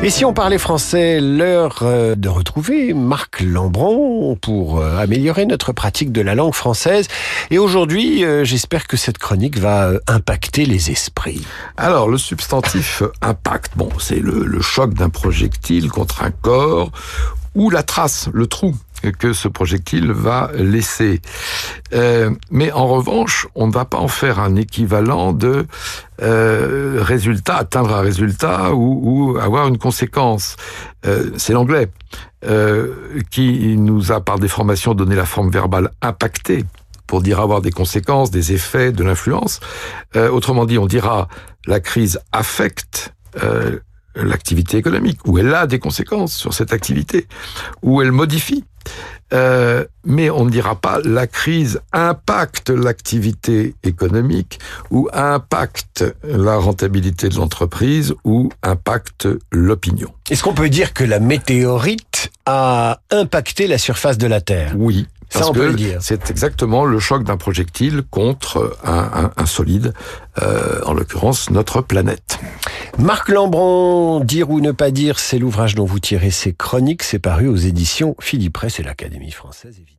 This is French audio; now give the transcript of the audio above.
Et si on parlait français, l'heure euh, de retrouver Marc Lambron pour euh, améliorer notre pratique de la langue française. Et aujourd'hui, euh, j'espère que cette chronique va impacter les esprits. Alors, le substantif impact, bon, c'est le, le choc d'un projectile contre un corps ou la trace, le trou que ce projectile va laisser. Euh, mais en revanche, on ne va pas en faire un équivalent de euh, résultat, atteindre un résultat ou, ou avoir une conséquence. Euh, c'est l'anglais euh, qui nous a, par des formations, donné la forme verbale impactée pour dire avoir des conséquences, des effets, de l'influence. Euh, autrement dit, on dira la crise affecte euh, l'activité économique, ou elle a des conséquences sur cette activité, ou elle modifie euh, mais on ne dira pas la crise impacte l'activité économique ou impacte la rentabilité de l'entreprise ou impacte l'opinion. Est-ce qu'on peut dire que la météorite a impacté la surface de la Terre? Oui. Ça, on peut le dire. C'est exactement le choc d'un projectile contre un, un, un solide, euh, en l'occurrence notre planète. Marc Lambron, Dire ou ne pas dire, c'est l'ouvrage dont vous tirez ces chroniques. C'est paru aux éditions Philippe Press et l'Académie française, évidemment.